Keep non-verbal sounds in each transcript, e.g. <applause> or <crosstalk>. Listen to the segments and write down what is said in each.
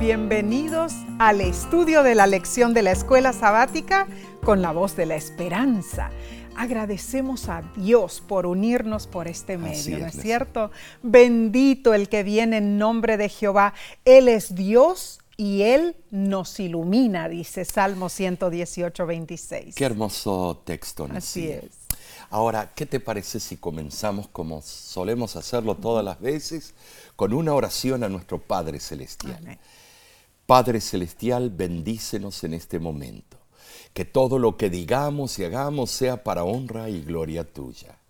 Bienvenidos al estudio de la lección de la escuela sabática con la voz de la esperanza. Agradecemos a Dios por unirnos por este medio, ¿no es cierto? Bendito el que viene en nombre de Jehová. Él es Dios y Él nos ilumina, dice Salmo 118, 26. Qué hermoso texto, Así es. Ahora, ¿qué te parece si comenzamos como solemos hacerlo todas las veces, con una oración a nuestro Padre Celestial? Padre Celestial, bendícenos en este momento. Que todo lo que digamos y hagamos sea para honra y gloria tuya.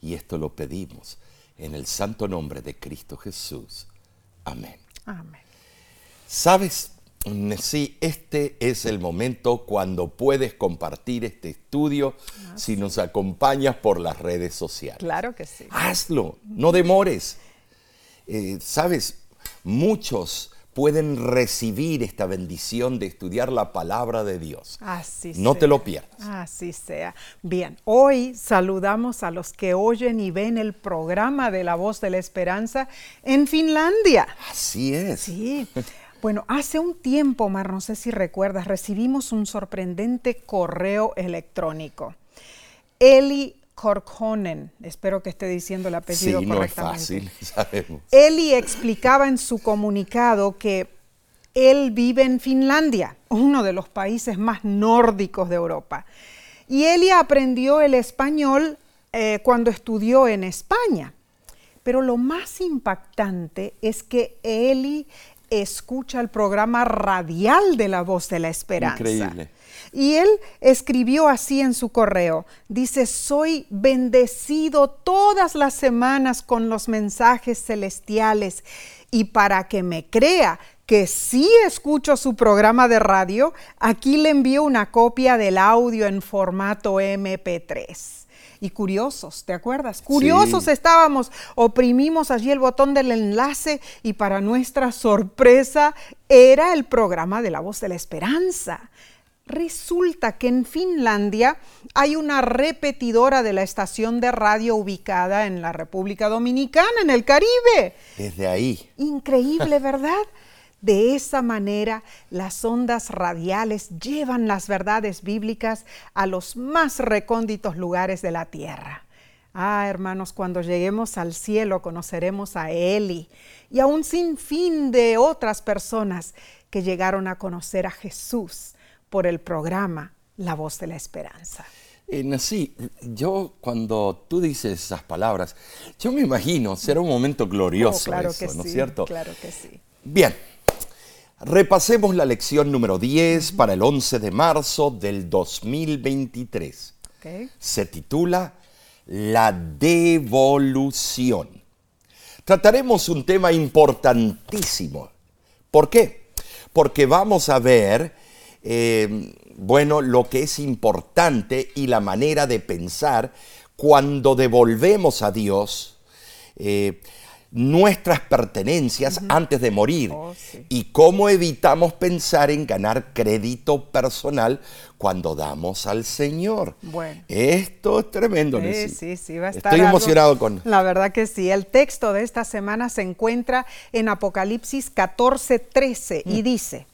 Y esto lo pedimos en el santo nombre de Cristo Jesús. Amén. Amén. ¿Sabes? Sí, este es el momento cuando puedes compartir este estudio ah, si nos acompañas por las redes sociales. Claro que sí. Hazlo, no demores. Eh, Sabes, muchos pueden recibir esta bendición de estudiar la palabra de Dios. Así no te lo pierdas. Así sea. Bien, hoy saludamos a los que oyen y ven el programa de La Voz de la Esperanza en Finlandia. Así es. Sí. Bueno, hace un tiempo, Mar, no sé si recuerdas, recibimos un sorprendente correo electrónico. Eli Korkhonen, espero que esté diciendo el apellido sí, correctamente. No es fácil, <laughs> sabemos. Eli explicaba en su comunicado que él vive en Finlandia, uno de los países más nórdicos de Europa. Y Eli aprendió el español eh, cuando estudió en España. Pero lo más impactante es que Eli escucha el programa radial de La Voz de la Esperanza. Increíble. Y él escribió así en su correo, dice, soy bendecido todas las semanas con los mensajes celestiales y para que me crea que sí escucho su programa de radio, aquí le envío una copia del audio en formato MP3 y curiosos, ¿te acuerdas? Curiosos estábamos, oprimimos allí el botón del enlace y para nuestra sorpresa era el programa de la voz de la esperanza. Resulta que en Finlandia hay una repetidora de la estación de radio ubicada en la República Dominicana, en el Caribe. Desde ahí. Increíble, ¿verdad? <laughs> De esa manera, las ondas radiales llevan las verdades bíblicas a los más recónditos lugares de la tierra. Ah, hermanos, cuando lleguemos al cielo conoceremos a Eli y a un sinfín de otras personas que llegaron a conocer a Jesús por el programa La Voz de la Esperanza. Eh, sí, yo cuando tú dices esas palabras, yo me imagino, será un momento glorioso oh, claro eso, que ¿no es sí, cierto? Claro que sí. Bien, Repasemos la lección número 10 para el 11 de marzo del 2023. Se titula La devolución. Trataremos un tema importantísimo. ¿Por qué? Porque vamos a ver, eh, bueno, lo que es importante y la manera de pensar cuando devolvemos a Dios. Eh, nuestras pertenencias antes de morir Oh, y cómo evitamos pensar en ganar crédito personal cuando damos al Señor. Bueno. Esto es tremendo, Sí, Nessie. sí, sí, va a estar Estoy algo- emocionado con... La verdad que sí. El texto de esta semana se encuentra en Apocalipsis 14, 13 Mm. y dice,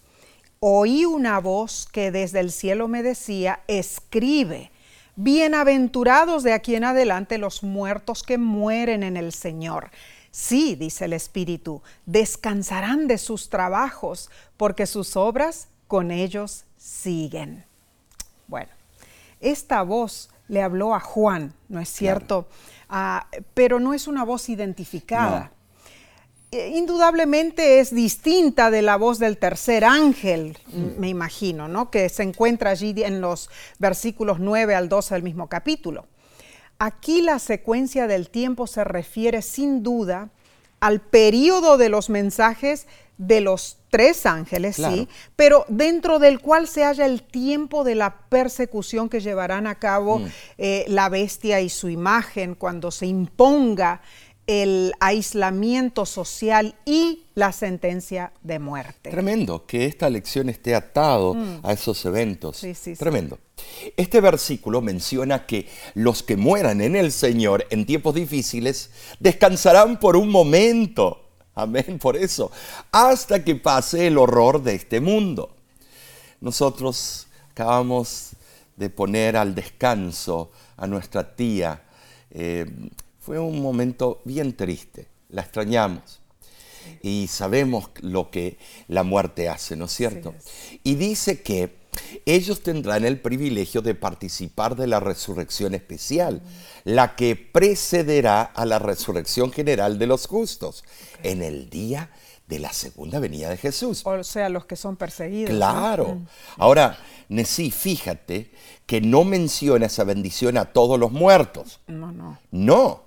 oí una voz que desde el cielo me decía, escribe, bienaventurados de aquí en adelante los muertos que mueren en el Señor. Sí, dice el Espíritu, descansarán de sus trabajos, porque sus obras con ellos siguen. Bueno, esta voz le habló a Juan, ¿no es cierto? Ah, pero no es una voz identificada. Eh, Indudablemente es distinta de la voz del tercer ángel, me imagino, ¿no? Que se encuentra allí en los versículos 9 al 12 del mismo capítulo. Aquí la secuencia del tiempo se refiere sin duda al periodo de los mensajes de los tres ángeles, Claro. sí, pero dentro del cual se halla el tiempo de la persecución que llevarán a cabo eh, la bestia y su imagen cuando se imponga el aislamiento social y la sentencia de muerte. Tremendo que esta lección esté atado a esos eventos. Mm. Sí, sí, sí. Tremendo. Este versículo menciona que los que mueran en el Señor en tiempos difíciles descansarán por un momento. Amén, por eso. Hasta que pase el horror de este mundo. Nosotros acabamos de poner al descanso a nuestra tía. Eh, fue un momento bien triste, la extrañamos. Y sabemos lo que la muerte hace, ¿no es cierto? y dice que ellos tendrán el privilegio de participar de la resurrección especial, la que precederá a la resurrección general de los justos, en el día de la segunda venida de Jesús. O sea, los que son perseguidos. Claro. Mm. Ahora, Nesí, fíjate que no menciona esa bendición a todos los muertos. No, no. No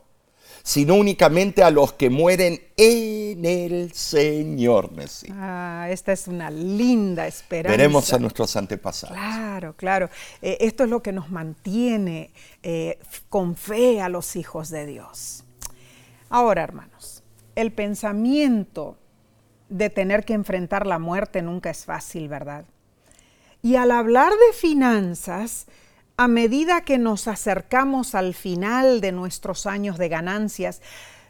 sino únicamente a los que mueren en el Señor. Ah, esta es una linda esperanza. Veremos a nuestros antepasados. Claro, claro. Eh, esto es lo que nos mantiene eh, con fe a los hijos de Dios. Ahora, hermanos, el pensamiento de tener que enfrentar la muerte nunca es fácil, ¿verdad? Y al hablar de finanzas, a medida que nos acercamos al final de nuestros años de ganancias,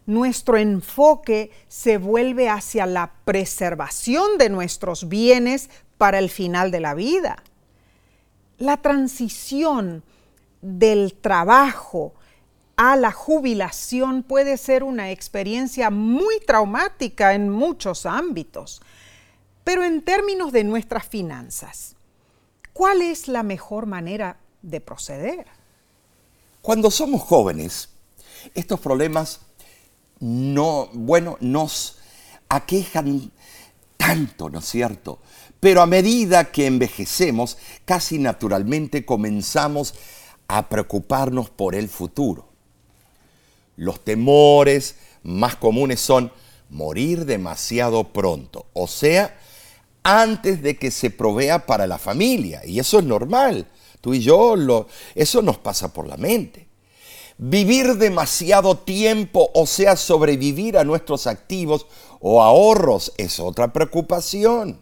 nuestro enfoque se vuelve hacia la preservación de nuestros bienes para el final de la vida. La transición del trabajo a la jubilación puede ser una experiencia muy traumática en muchos ámbitos. Pero en términos de nuestras finanzas, ¿cuál es la mejor manera de proceder. Cuando somos jóvenes, estos problemas no, bueno, nos aquejan tanto, ¿no es cierto? Pero a medida que envejecemos, casi naturalmente comenzamos a preocuparnos por el futuro. Los temores más comunes son morir demasiado pronto, o sea, antes de que se provea para la familia, y eso es normal. Tú y yo, lo, eso nos pasa por la mente. Vivir demasiado tiempo, o sea, sobrevivir a nuestros activos o ahorros, es otra preocupación.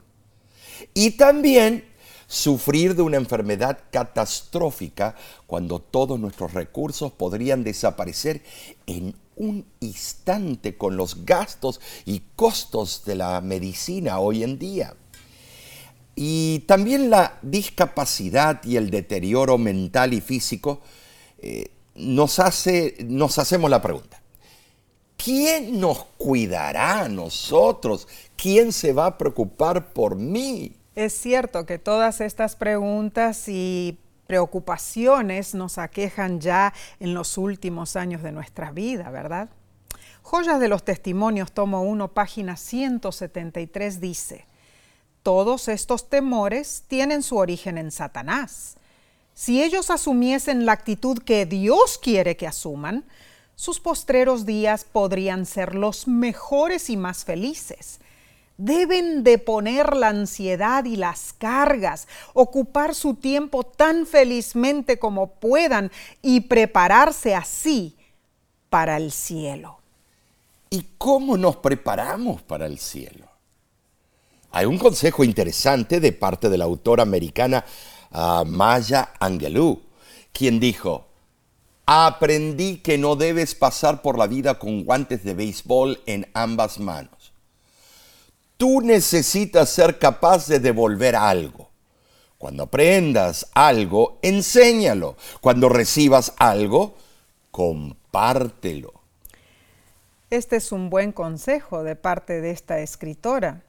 Y también sufrir de una enfermedad catastrófica cuando todos nuestros recursos podrían desaparecer en un instante con los gastos y costos de la medicina hoy en día. Y también la discapacidad y el deterioro mental y físico eh, nos, hace, nos hacemos la pregunta, ¿quién nos cuidará a nosotros? ¿Quién se va a preocupar por mí? Es cierto que todas estas preguntas y preocupaciones nos aquejan ya en los últimos años de nuestra vida, ¿verdad? Joyas de los Testimonios, tomo 1, página 173 dice, todos estos temores tienen su origen en Satanás. Si ellos asumiesen la actitud que Dios quiere que asuman, sus postreros días podrían ser los mejores y más felices. Deben de poner la ansiedad y las cargas, ocupar su tiempo tan felizmente como puedan y prepararse así para el cielo. ¿Y cómo nos preparamos para el cielo? Hay un consejo interesante de parte de la autora americana ah, Maya Angelou, quien dijo, aprendí que no debes pasar por la vida con guantes de béisbol en ambas manos. Tú necesitas ser capaz de devolver algo. Cuando aprendas algo, enséñalo. Cuando recibas algo, compártelo. Este es un buen consejo de parte de esta escritora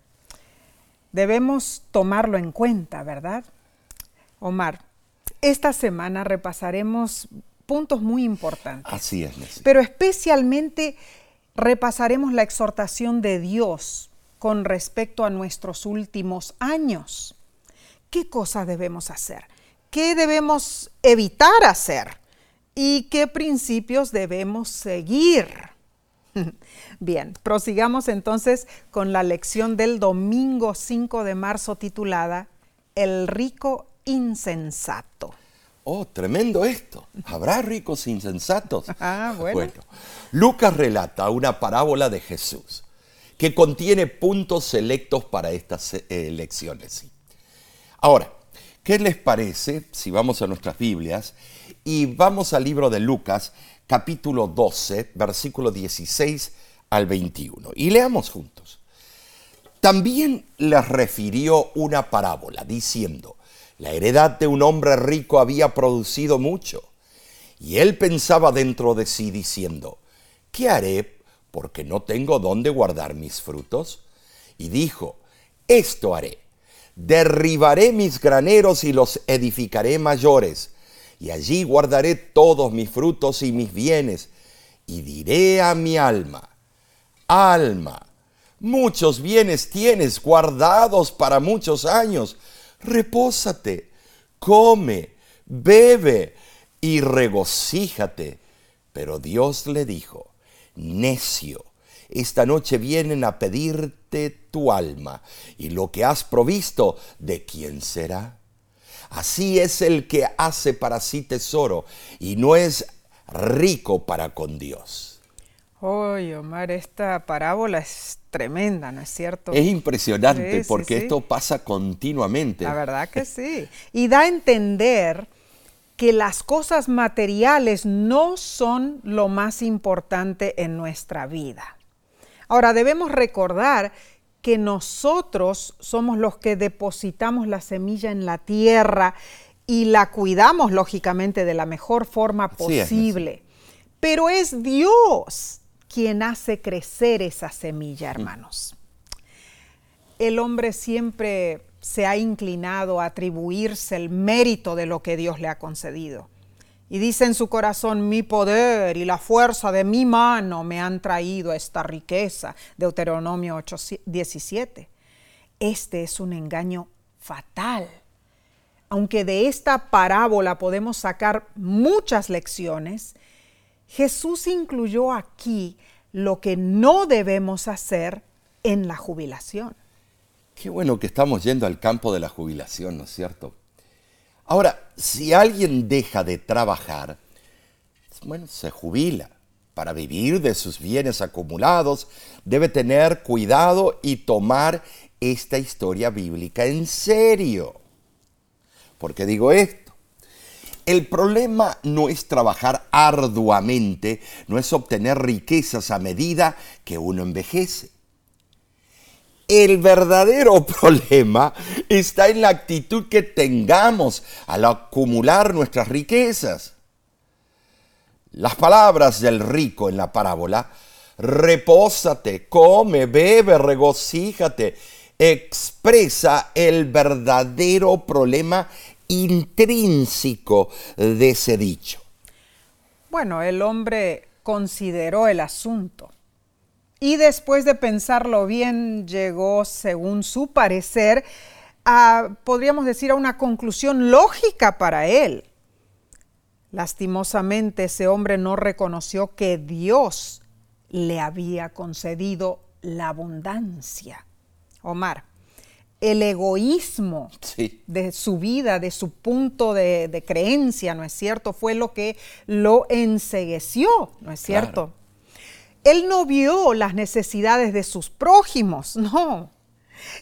debemos tomarlo en cuenta, ¿verdad? Omar, esta semana repasaremos puntos muy importantes. Así es, Pero especialmente repasaremos la exhortación de Dios con respecto a nuestros últimos años. ¿Qué cosas debemos hacer? ¿Qué debemos evitar hacer? ¿Y qué principios debemos seguir? <laughs> Bien, prosigamos entonces con la lección del domingo 5 de marzo titulada El rico insensato. Oh, tremendo esto. ¿Habrá ricos insensatos? <laughs> Ah, bueno. Lucas relata una parábola de Jesús que contiene puntos selectos para estas eh, lecciones. Ahora, ¿qué les parece si vamos a nuestras Biblias y vamos al libro de Lucas, capítulo 12, versículo 16 al 21. Y leamos juntos. También les refirió una parábola, diciendo, la heredad de un hombre rico había producido mucho. Y él pensaba dentro de sí, diciendo, ¿qué haré porque no tengo dónde guardar mis frutos? Y dijo, esto haré, derribaré mis graneros y los edificaré mayores, y allí guardaré todos mis frutos y mis bienes, y diré a mi alma, alma, muchos bienes tienes guardados para muchos años, repósate, come, bebe y regocíjate. Pero Dios le dijo, necio, esta noche vienen a pedirte tu alma, y lo que has provisto, ¿de quién será? Así es el que hace para sí tesoro y no es rico para con Dios. Oye, Omar, esta parábola es tremenda, ¿no es cierto? Es impresionante porque esto pasa continuamente. La verdad que sí. Y da a entender que las cosas materiales no son lo más importante en nuestra vida. Ahora, debemos recordar que nosotros somos los que depositamos la semilla en la tierra y la cuidamos lógicamente de la mejor forma posible. Pero es Dios quien hace crecer esa semilla, hermanos. El hombre siempre se ha inclinado a atribuirse el mérito de lo que Dios le ha concedido. Y dice en su corazón, mi poder y la fuerza de mi mano me han traído esta riqueza. Deuteronomio 8, 17. Este es un engaño fatal. Aunque de esta parábola podemos sacar muchas lecciones, Jesús incluyó aquí lo que no debemos hacer en la jubilación. Qué bueno que estamos yendo al campo de la jubilación, ¿no es cierto? Ahora, si alguien deja de trabajar, bueno, se jubila. Para vivir de sus bienes acumulados, debe tener cuidado y tomar esta historia bíblica en serio. ¿Por qué digo esto? El problema no es trabajar arduamente, no es obtener riquezas a medida que uno envejece. El verdadero <laughs> problema está en la actitud que tengamos al acumular nuestras riquezas. Las palabras del rico en la parábola, repósate, come, bebe, regocíjate, expresa el verdadero problema intrínseco de ese dicho. Bueno, el hombre consideró el asunto y después de pensarlo bien, llegó, según su parecer, a, podríamos decir, a una conclusión lógica para él. Lastimosamente ese hombre no reconoció que Dios le había concedido la abundancia. Omar, el egoísmo de su vida, de su punto de, creencia, ¿no es cierto? Fue lo que lo ensegueció, ¿no es cierto? Él no vio las necesidades de sus prójimos, <laughs> no.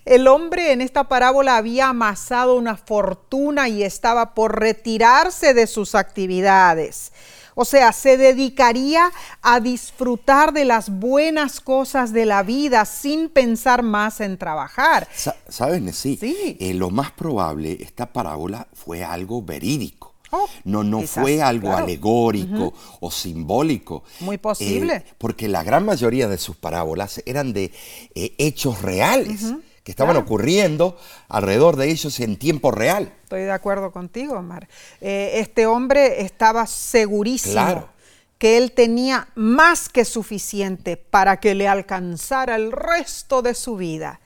El hombre en esta parábola había amasado una fortuna y estaba por retirarse de sus actividades. O sea, se dedicaría a disfrutar de las buenas cosas de la vida sin pensar más en trabajar. ¿Sabes, sí? sí. Eh, lo más probable, esta parábola fue algo verídico. Oh, no, no fue algo alegórico o simbólico. Muy posible. Eh, porque la gran mayoría de sus parábolas eran de eh, hechos reales. que estaban ocurriendo alrededor de ellos en tiempo real. Estoy de acuerdo contigo, Omar. Eh, este hombre estaba segurísimo que él tenía más que suficiente para que le alcanzara el resto de su vida.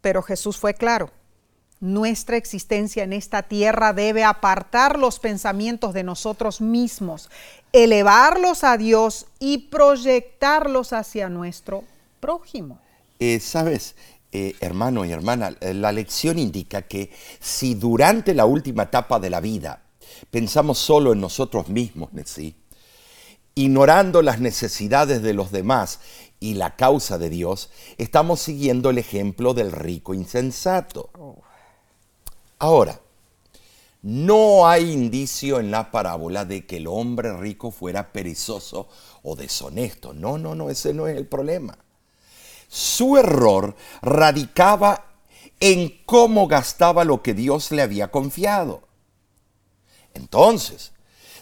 Pero Jesús fue claro nuestra existencia en esta tierra debe apartar los pensamientos de nosotros mismos, elevarlos a Dios y proyectarlos hacia nuestro prójimo. Eh, Sabes, eh, hermano y hermana, la lección indica que si durante la última etapa de la vida pensamos solo en nosotros mismos, ¿sí? ignorando las necesidades de los demás y la causa de Dios, estamos siguiendo el ejemplo del rico insensato. Ahora, No hay indicio en la parábola de que el hombre rico fuera perezoso o deshonesto. No, no, no, ese no es el problema. Su error radicaba en cómo gastaba lo que Dios le había confiado. Entonces,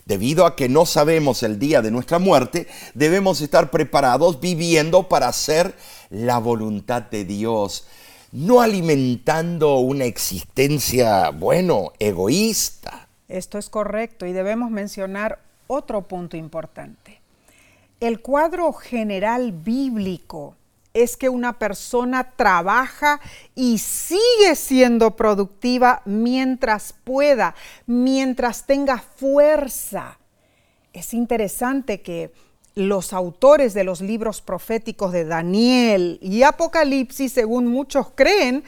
debido a que no sabemos el día de nuestra muerte, debemos estar preparados viviendo para hacer la voluntad de Dios, no alimentando una existencia, bueno, egoísta. Esto es correcto y debemos mencionar otro punto importante. El cuadro general bíblico es que una persona trabaja y sigue siendo productiva mientras pueda, mientras tenga fuerza. Es interesante que los autores de los libros proféticos de Daniel y Apocalipsis, según muchos creen,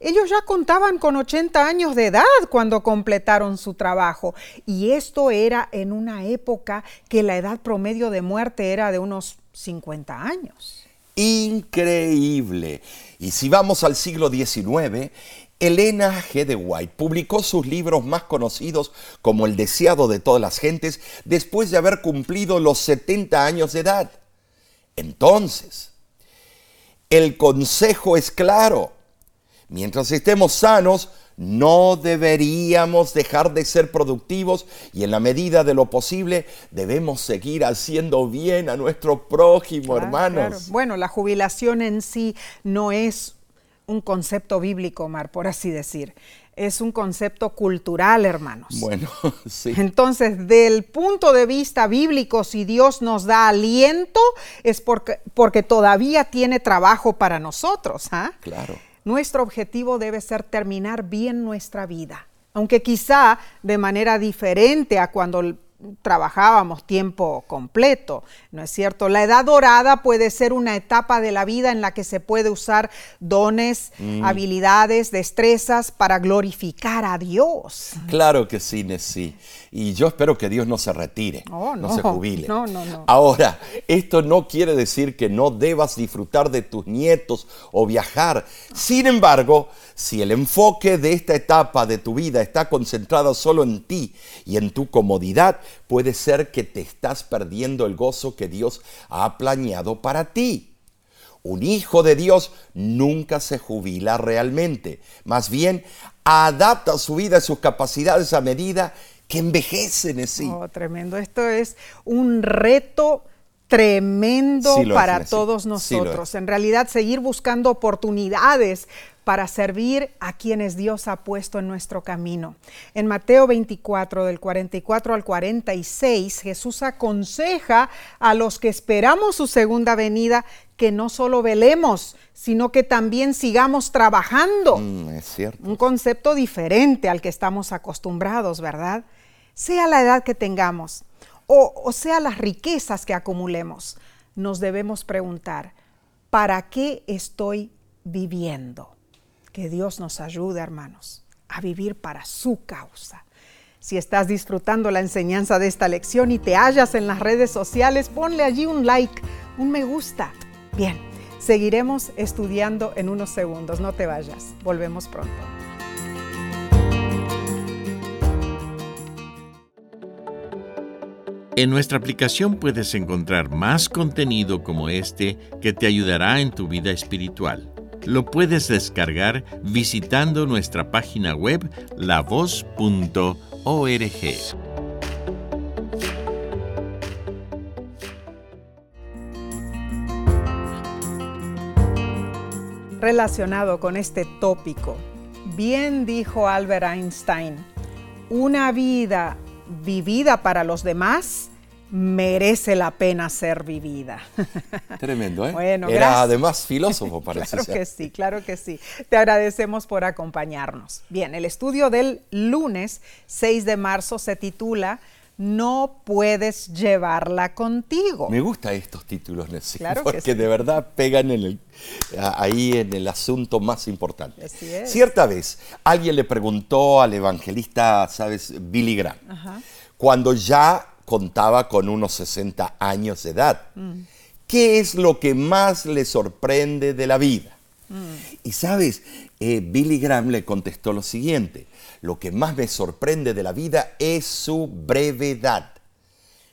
ellos ya contaban con 80 años de edad cuando completaron su trabajo. Y esto era en una época que la edad promedio de muerte era de unos 50 años increíble. Y si vamos al siglo XIX, Elena G. de White publicó sus libros más conocidos como El deseado de todas las gentes después de haber cumplido los 70 años de edad. Entonces, el consejo es claro. Mientras estemos sanos, no deberíamos dejar de ser productivos y en la medida de lo posible debemos seguir haciendo bien a nuestro prójimo, hermanos. Bueno, la jubilación en sí no es un concepto bíblico, Mar, por así decir. Es un concepto cultural, hermanos. Bueno, <laughs> sí. Entonces, del punto de vista bíblico, si Dios nos da aliento, es porque, porque todavía tiene trabajo para nosotros. ¿ah? Claro. Nuestro objetivo debe ser terminar bien nuestra vida, aunque quizá de manera diferente a cuando trabajábamos tiempo completo, ¿no es cierto? La edad dorada puede ser una etapa de la vida en la que se puede usar dones, mm. habilidades, destrezas para glorificar a Dios. Claro que sí, Nessie. Y yo espero que Dios no se retire, oh, no, se jubile. No, no, no. Ahora, esto no quiere decir que no debas disfrutar de tus nietos o viajar. Sin embargo, si el enfoque de esta etapa de tu vida está concentrado solo en ti y en tu comodidad, puede ser que te estás perdiendo el gozo que Dios ha planeado para ti. Un hijo de Dios nunca se jubila realmente, más bien adapta su vida y sus capacidades a medida que envejecen en sí. Oh, tremendo. Esto es un reto tremendo para todos nosotros. en realidad, seguir buscando oportunidades para servir a quienes Dios ha puesto en nuestro camino. En Mateo 24, del 44 al 46, Jesús aconseja a los que esperamos su segunda venida que no solo velemos, sino que también sigamos trabajando. Mm, es cierto. Un concepto diferente al que estamos acostumbrados, ¿verdad? Sea la edad que tengamos o, sea las riquezas que acumulemos, nos debemos preguntar, ¿para qué estoy viviendo? Que Dios nos ayude, hermanos, a vivir para su causa. Si estás disfrutando la enseñanza de esta lección y te hallas en las redes sociales, ponle allí un like, un me gusta. Bien, seguiremos estudiando en unos segundos. No te vayas. Volvemos pronto. En nuestra aplicación puedes encontrar más contenido como este que te ayudará en tu vida espiritual. Lo puedes descargar visitando nuestra página web lavoz.org. Relacionado con este tópico, bien dijo Albert Einstein, una vida vivida para los demás merece la pena ser vivida. <laughs> Tremendo, ¿eh? Bueno, Era además filósofo, <laughs> parece Claro que sí, claro que sí. Te agradecemos por acompañarnos. Bien, el estudio del lunes 6 de marzo se titula no puedes llevarla contigo. Me gustan estos títulos, porque de verdad pegan en el, ahí en el asunto más importante. Cierta vez alguien le preguntó al evangelista, ¿sabes? Billy Graham, cuando ya contaba con unos 60 años de edad, mm. ¿qué es lo que más le sorprende de la vida? Y sabes, eh, Billy Graham le contestó lo siguiente, lo que más me sorprende de la vida es su brevedad.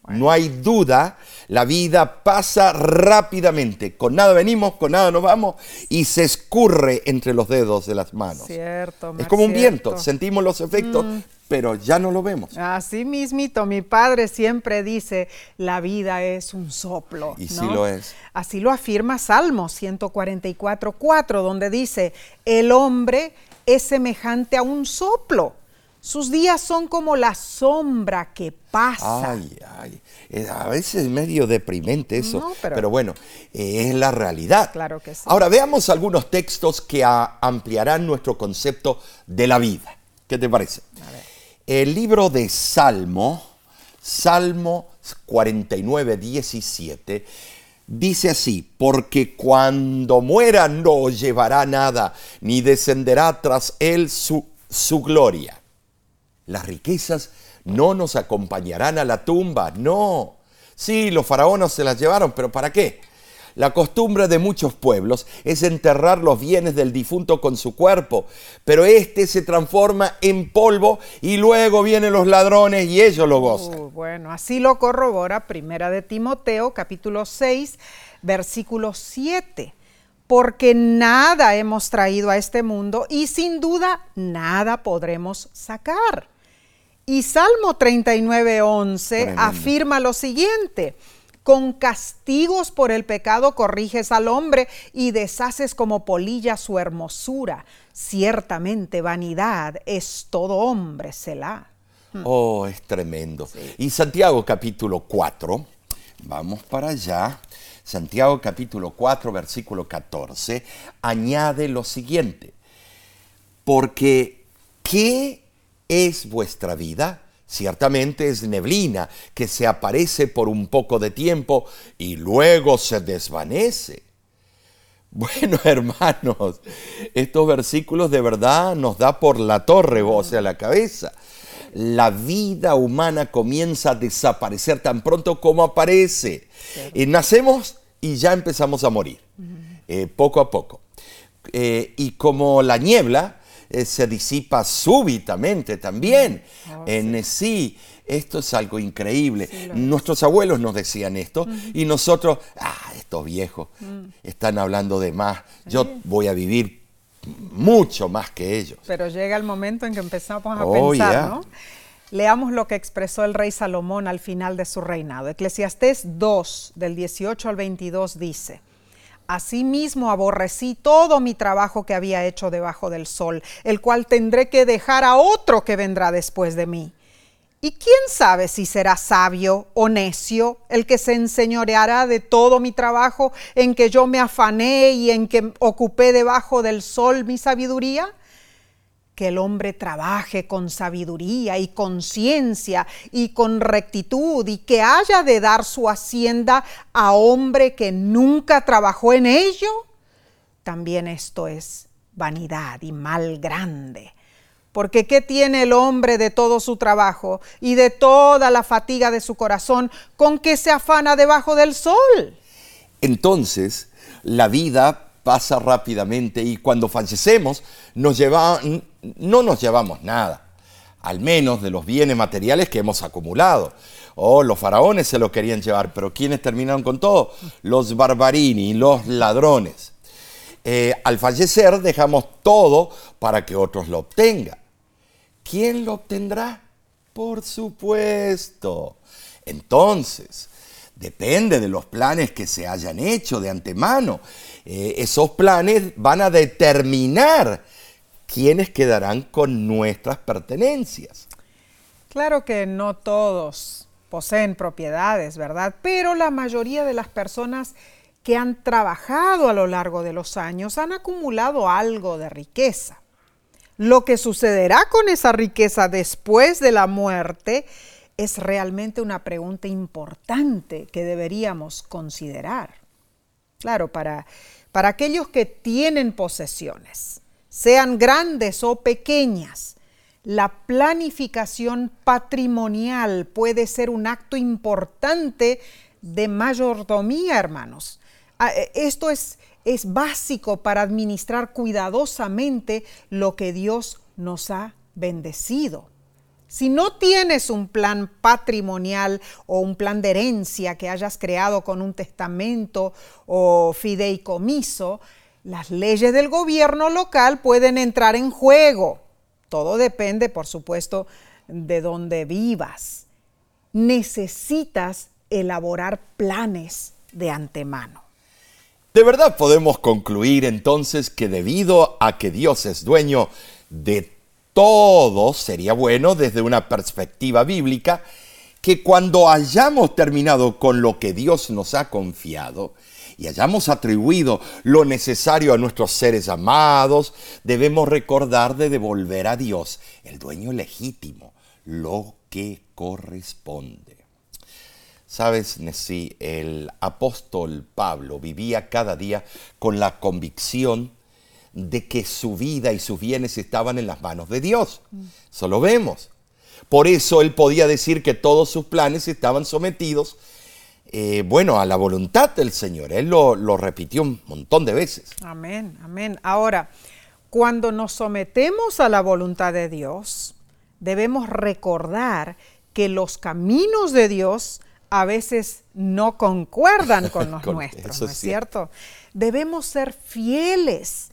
No hay duda, la vida pasa rápidamente. Con nada venimos, con nada nos vamos y se escurre entre los dedos de las manos. Cierto, es como un viento, sentimos los efectos, mm. pero ya no lo vemos. Así mismito, mi padre siempre dice, la vida es un soplo. Y sí lo es. Así lo afirma Salmo 144.4, donde dice, el hombre es semejante a un soplo sus días son como la sombra que pasa. Ay, ay. A veces es medio deprimente eso, pero, bueno, es la realidad. Claro que sí. Ahora veamos algunos textos que ampliarán nuestro concepto de la vida. ¿Qué te parece? El libro de Salmo, Salmo 49, 17, dice así, porque cuando muera no llevará nada, ni descenderá tras él su, su gloria las riquezas no nos acompañarán a la tumba, no. Sí, los faraones se las llevaron, pero ¿para qué? La costumbre de muchos pueblos es enterrar los bienes del difunto con su cuerpo, pero este se transforma en polvo y luego vienen los ladrones y ellos lo gozan. Uh, bueno, así lo corrobora Primera de Timoteo, capítulo 6, versículo 7 porque nada hemos traído a este mundo y sin duda nada podremos sacar. Y Salmo 39, 11 afirma lo siguiente. Con castigos por el pecado corriges al hombre y deshaces como polilla su hermosura. Ciertamente vanidad es todo hombre, Selah. Hmm. Oh, es tremendo. Y Santiago capítulo 4, vamos para allá. Santiago capítulo 4, versículo 14, añade lo siguiente. Porque, ¿qué es vuestra vida? Ciertamente es neblina que se aparece por un poco de tiempo y luego se desvanece. <laughs> Bueno, hermanos, estos versículos de verdad nos da por la torre, o sea, la cabeza. La vida humana comienza a desaparecer tan pronto como aparece. Y nacemos y ya empezamos a morir, eh, poco a poco. Eh, y como la niebla, eh, se disipa súbitamente también. Oh, en sí. esto es algo increíble. Nuestros abuelos nos decían esto y nosotros, ah, estos viejos mm. están hablando de más. Yo voy a vivir mucho más que ellos. Pero llega el momento en que empezamos a oh, pensar, ¿no? Leamos lo que expresó el rey Salomón al final de su reinado. Eclesiastés 2, del 18 al 22 dice, Asimismo aborrecí todo mi trabajo que había hecho debajo del sol, el cual tendré que dejar a otro que vendrá después de mí. ¿Y quién sabe si será sabio o necio el que se enseñoreará de todo mi trabajo en que yo me afané y en que ocupé debajo del sol mi sabiduría? Que el hombre trabaje con sabiduría y con ciencia y con rectitud y que haya de dar su hacienda a hombre que nunca trabajó en ello, también esto es vanidad y mal grande. Porque ¿qué tiene el hombre de todo su trabajo y de toda la fatiga de su corazón con que se afana debajo del sol? Entonces, la vida pasa rápidamente y cuando fallecemos nos lleva, no nos llevamos nada, al menos de los bienes materiales que hemos acumulado. Oh, los faraones se lo querían llevar, pero ¿quiénes terminaron con todo? Los barbarini, los ladrones. Eh, al fallecer dejamos todo para que otros lo obtengan. ¿Quién lo obtendrá? Por supuesto. Entonces, depende de los planes que se hayan hecho de antemano. Eh, esos planes van a determinar quiénes quedarán con nuestras pertenencias. Claro que no todos poseen propiedades, ¿verdad? Pero la mayoría de las personas que han trabajado a lo largo de los años han acumulado algo de riqueza. Lo que sucederá con esa riqueza después de la muerte es realmente una pregunta importante que deberíamos considerar. Claro, para, para aquellos que tienen posesiones, sean grandes o pequeñas, la planificación patrimonial puede ser un acto importante de mayordomía, hermanos. Ah, eh, esto es, es básico para administrar cuidadosamente lo que Dios nos ha bendecido. Si no tienes un plan patrimonial o un plan de herencia que hayas creado con un testamento o fideicomiso, las leyes del gobierno local pueden entrar en juego. Todo depende, por supuesto, de dónde vivas. Necesitas elaborar planes de antemano. De verdad podemos concluir entonces que debido a que Dios es dueño de todo sería bueno desde una perspectiva bíblica que cuando hayamos terminado con lo que Dios nos ha confiado y hayamos atribuido lo necesario a nuestros seres amados, debemos recordar de devolver a Dios, el dueño legítimo, lo que corresponde. Sabes, Nessie, el apóstol Pablo vivía cada día con la convicción de que su vida y sus bienes estaban en las manos de Dios. Eso lo vemos. Por eso él podía decir que todos sus planes estaban sometidos, eh, bueno, a la voluntad del Señor. Él lo, lo repitió un montón de veces. Amén, amén. Ahora, cuando nos sometemos a la voluntad de Dios, debemos recordar que los caminos de Dios a veces no concuerdan con <laughs> los nuestros, ¿no es cierto? Debemos ser fieles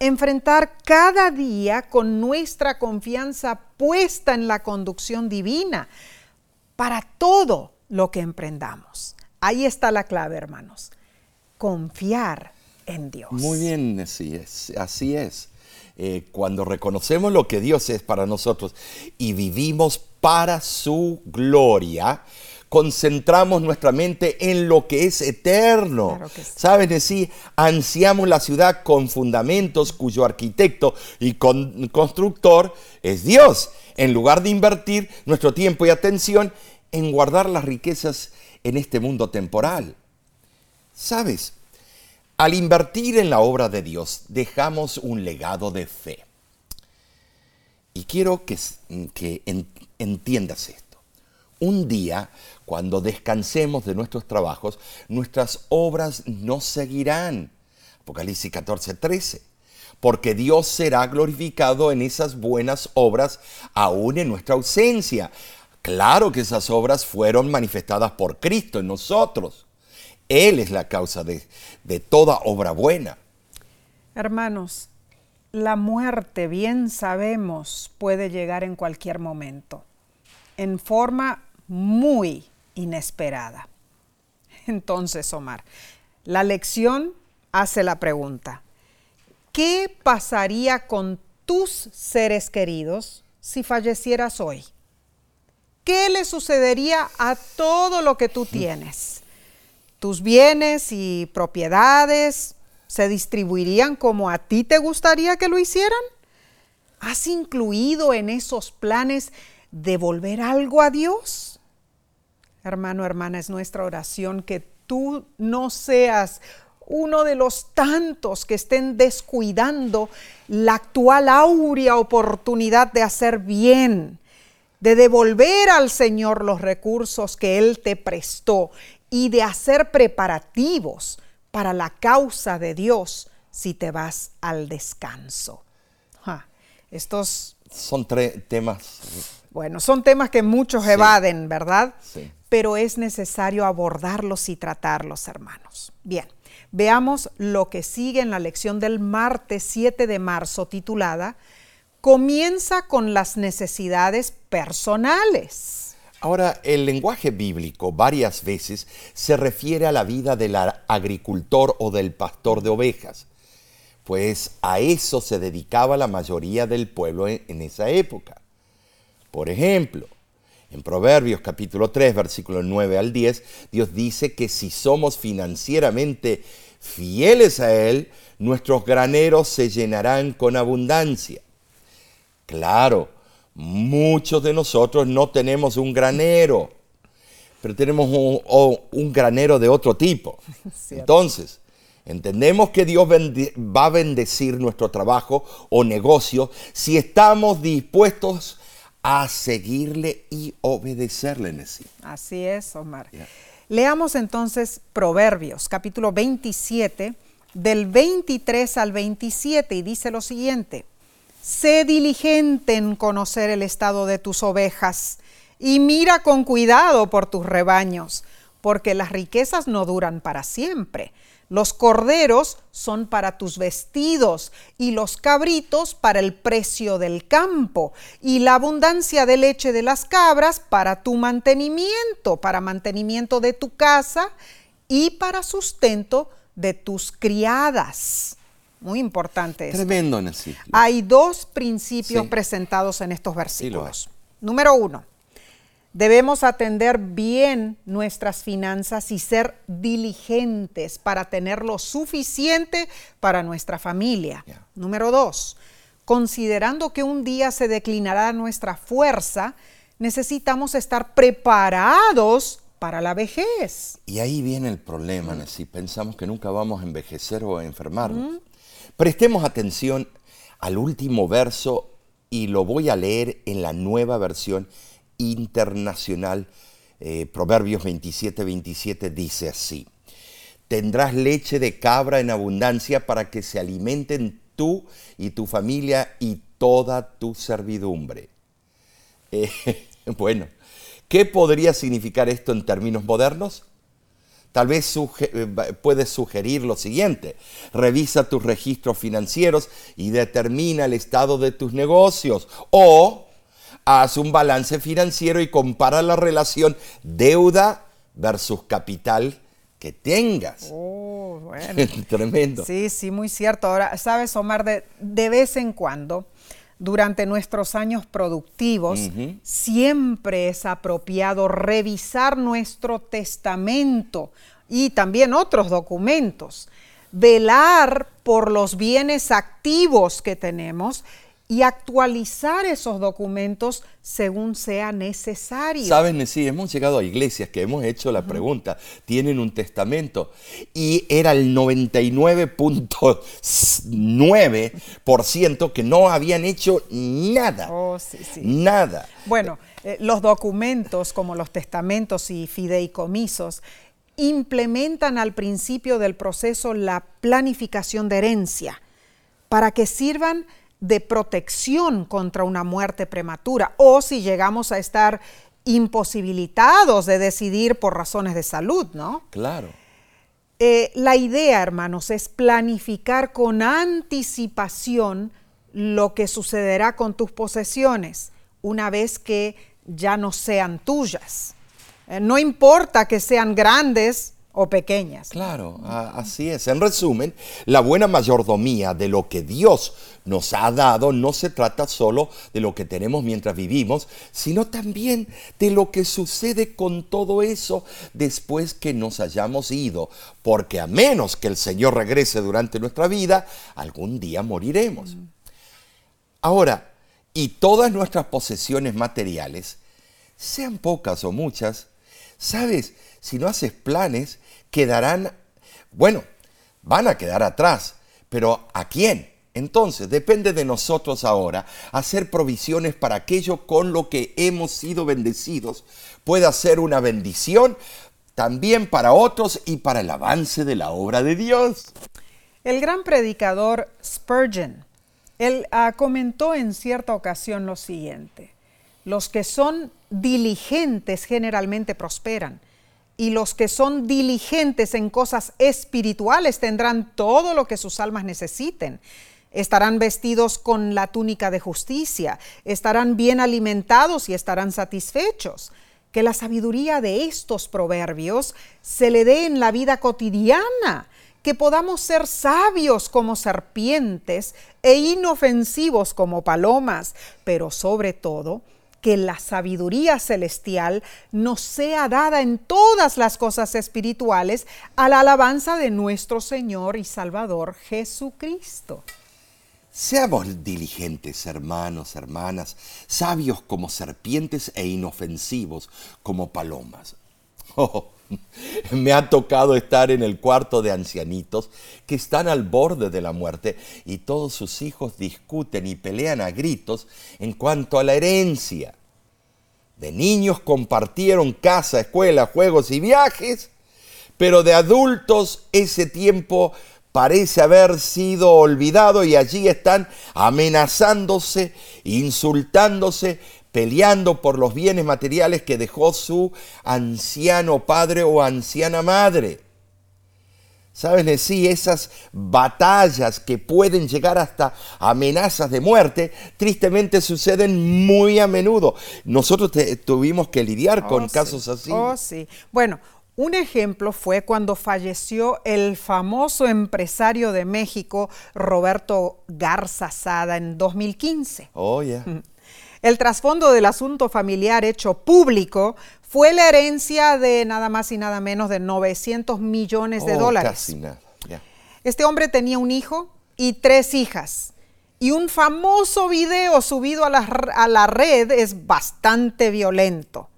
enfrentar cada día con nuestra confianza puesta en la conducción divina para todo lo que emprendamos. Ahí está la clave, hermanos. Confiar en Dios. Muy bien, así es. Así es. Eh, cuando reconocemos lo que Dios es para nosotros y vivimos para su gloria, concentramos nuestra mente en lo que es eterno. ¿Sabes decir? Ansiamos la ciudad con fundamentos cuyo arquitecto y constructor es Dios, en lugar de invertir nuestro tiempo y atención en guardar las riquezas en este mundo temporal. ¿Sabes? Al invertir en la obra de Dios, dejamos un legado de fe. Y quiero que, que entiendas esto. Un día, cuando descansemos de nuestros trabajos, nuestras obras no seguirán. Apocalipsis 14, 13. Porque Dios será glorificado en esas buenas obras aún en nuestra ausencia. Claro que esas obras fueron manifestadas por Cristo en nosotros. Él es la causa de, de toda obra buena. Hermanos, la muerte, bien sabemos, puede llegar en cualquier momento, en forma muy inesperada. Entonces, Omar, la lección hace la pregunta, ¿qué pasaría con tus seres queridos si fallecieras hoy? ¿Qué le sucedería a todo lo que tú tienes? ¿Tus bienes y propiedades se distribuirían como a ti te gustaría que lo hicieran? ¿Has incluido en esos planes devolver algo a Dios? Hermano, hermana, es nuestra oración que tú no seas uno de los tantos que estén descuidando la actual áurea oportunidad de hacer bien, de devolver al Señor los recursos que Él te prestó y de hacer preparativos para la causa de Dios si te vas al descanso. estos son tres temas. Bueno, son temas que muchos evaden, ¿verdad? Sí pero es necesario abordarlos y tratarlos, hermanos. Bien, veamos lo que sigue en la lección del martes 7 de marzo titulada Comienza con las necesidades personales. Ahora, el lenguaje bíblico varias veces se refiere a la vida del agricultor o del pastor de ovejas, pues a eso se dedicaba la mayoría del pueblo en, esa época. Por ejemplo, en Proverbios capítulo 3, versículo 9 al 10, Dios dice que si somos financieramente fieles a Él, nuestros graneros se llenarán con abundancia. Claro, muchos de nosotros no tenemos un granero, pero tenemos un, granero de otro tipo. <laughs> Entonces, entendemos que Dios va a bendecir nuestro trabajo o negocio si estamos dispuestos a seguirle y obedecerle en sí. Así es, Omar. Leamos entonces Proverbios, capítulo 27, del 23 al 27, y dice lo siguiente, sé diligente en conocer el estado de tus ovejas, y mira con cuidado por tus rebaños, porque las riquezas no duran para siempre. Los corderos son para tus vestidos y los cabritos para el precio del campo y la abundancia de leche de las cabras para tu mantenimiento, para mantenimiento de tu casa y para sustento de tus criadas. Muy importante. Tremendo, Nancy. Hay dos principios presentados en estos versículos. Número uno, Debemos atender bien nuestras finanzas y ser diligentes para tener lo suficiente para nuestra familia. Número dos, considerando que un día se declinará nuestra fuerza, necesitamos estar preparados para la vejez. Y ahí viene el problema, si pensamos que nunca vamos a envejecer o a enfermarnos. Prestemos atención al último verso y lo voy a leer en la nueva versión internacional, eh, Proverbios 27, 27 dice así, tendrás leche de cabra en abundancia para que se alimenten tú y tu familia y toda tu servidumbre. <laughs> Eh, bueno, ¿qué podría significar esto en términos modernos? Tal vez eh, puedes sugerir lo siguiente. Revisa tus registros financieros y determina el estado de tus negocios. O haz un balance financiero y compara la relación deuda versus capital que tengas. Oh, bueno. <laughs> Tremendo. Sí, sí, muy cierto. Ahora, sabes, Omar, de, de vez en cuando, durante nuestros años productivos, siempre es apropiado revisar nuestro testamento y también otros documentos, velar por los bienes activos que tenemos y actualizar esos documentos según sea necesario. Saben, sí, hemos llegado a iglesias que hemos hecho la pregunta, tienen un testamento y era el 99.9% que no habían hecho nada. Oh, sí, sí. Nada. Bueno, eh, los documentos como los testamentos y fideicomisos implementan al principio del proceso la planificación de herencia para que sirvan de protección contra una muerte prematura o si llegamos a estar imposibilitados de decidir por razones de salud, ¿no? Claro. Eh, la idea, hermanos, es planificar con anticipación lo que sucederá con tus posesiones una vez que ya no sean tuyas. Eh, no importa que sean grandes o pequeñas. Claro, así es. En resumen, la buena mayordomía de lo que Dios nos ha dado no se trata solo de lo que tenemos mientras vivimos, sino también de lo que sucede con todo eso después que nos hayamos ido, porque a menos que el Señor regrese durante nuestra vida, algún día moriremos. Ahora, y todas nuestras posesiones materiales, sean pocas o muchas, sabes, si no haces planes, quedarán, bueno, van a quedar atrás, pero ¿a quién? Entonces, depende de nosotros ahora hacer provisiones para aquello con lo que hemos sido bendecidos. Puede ser una bendición también para otros y para el avance de la obra de Dios. El gran predicador Spurgeon, él ah, comentó en cierta ocasión lo siguiente, los que son diligentes generalmente prosperan y los que son diligentes en cosas espirituales tendrán todo lo que sus almas necesiten. Estarán vestidos con la túnica de justicia, estarán bien alimentados y estarán satisfechos. Que la sabiduría de estos proverbios se le dé en la vida cotidiana, que podamos ser sabios como serpientes e inofensivos como palomas, pero sobre todo, que la sabiduría celestial nos sea dada en todas las cosas espirituales a la alabanza de nuestro Señor y Salvador Jesucristo. Seamos diligentes, hermanos, hermanas, sabios como serpientes e inofensivos como palomas. <laughs> Oh, <laughs> me ha tocado estar en el cuarto de ancianitos que están al borde de la muerte y todos sus hijos discuten y pelean a gritos en cuanto a la herencia. De niños compartieron casa, escuela, juegos y viajes, pero de adultos ese tiempo parece haber sido olvidado y allí están amenazándose, insultándose, peleando por los bienes materiales que dejó su anciano padre o anciana madre. ¿Sabes? Sí, esas batallas que pueden llegar hasta amenazas de muerte, tristemente suceden muy a menudo. Nosotros tuvimos que lidiar con oh, casos así. Oh, sí. Bueno, un ejemplo fue cuando falleció el famoso empresario de México, Roberto Garza Sada, en 2015. Oh, yeah. El trasfondo del asunto familiar hecho público fue la herencia de nada más y nada menos de 900 millones de oh, dólares. Casi nada. Este hombre tenía un hijo y tres hijas. Y un famoso video subido a la, a la red es bastante violento.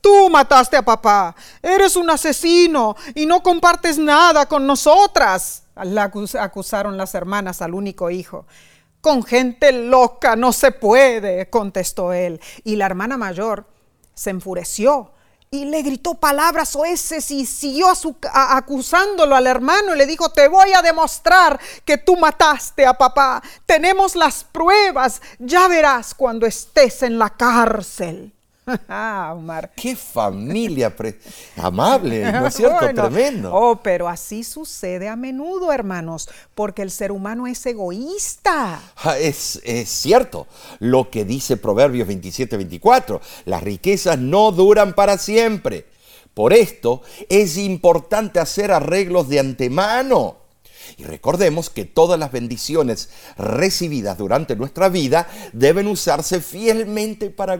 Tú mataste a papá, eres un asesino y no compartes nada con nosotras, le acusaron las hermanas al único hijo. Con gente loca no se puede, contestó él. Y la hermana mayor se enfureció y le gritó palabras oeces y siguió acusándolo al hermano y le dijo, te voy a demostrar que tú mataste a papá. Tenemos las pruebas, ya verás cuando estés en la cárcel. <laughs> Ah, Omar. Qué familia amable, ¿no es cierto? Tremendo. Oh, pero así sucede a menudo, hermanos, porque el ser humano es egoísta. Es, es cierto lo que dice Proverbios 27, 24. Las riquezas no duran para siempre. Por esto es importante hacer arreglos de antemano. Y recordemos que todas las bendiciones recibidas durante nuestra vida deben usarse fielmente para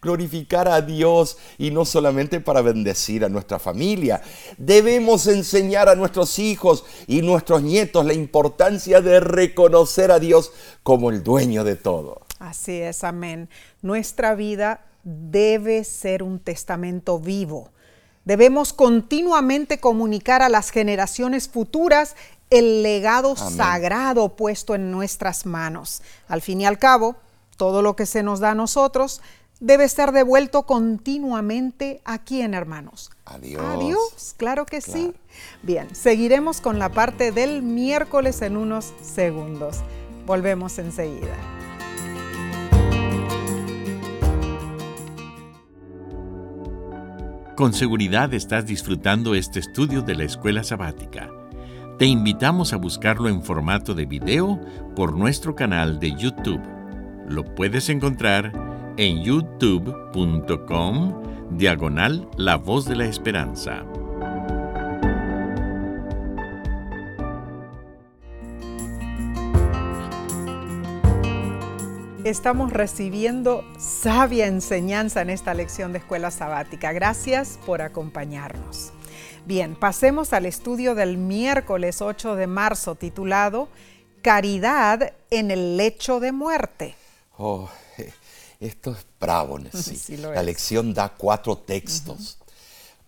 glorificar a Dios y no solamente para bendecir a nuestra familia. Debemos enseñar a nuestros hijos y nuestros nietos la importancia de reconocer a Dios como el dueño de todo. Así es, amén. Nuestra vida debe ser un testamento vivo. Debemos continuamente comunicar a las generaciones futuras el legado sagrado puesto en nuestras manos. Al fin y al cabo, todo lo que se nos da a nosotros debe ser devuelto continuamente a quién, hermanos. Adiós. Adiós, claro que sí. Bien, seguiremos con la parte del miércoles en unos segundos. Volvemos enseguida. Con seguridad estás disfrutando este estudio de la escuela sabática. Te invitamos a buscarlo en formato de video por nuestro canal de YouTube. Lo puedes encontrar en youtube.com diagonal La Voz de la Esperanza. Estamos recibiendo sabia enseñanza en esta lección de escuela sabática. Gracias por acompañarnos. Bien, pasemos al estudio del miércoles 8 de marzo titulado Caridad en el lecho de muerte. Oh, <laughs> esto es bravo, <laughs> sí, La lección da cuatro textos.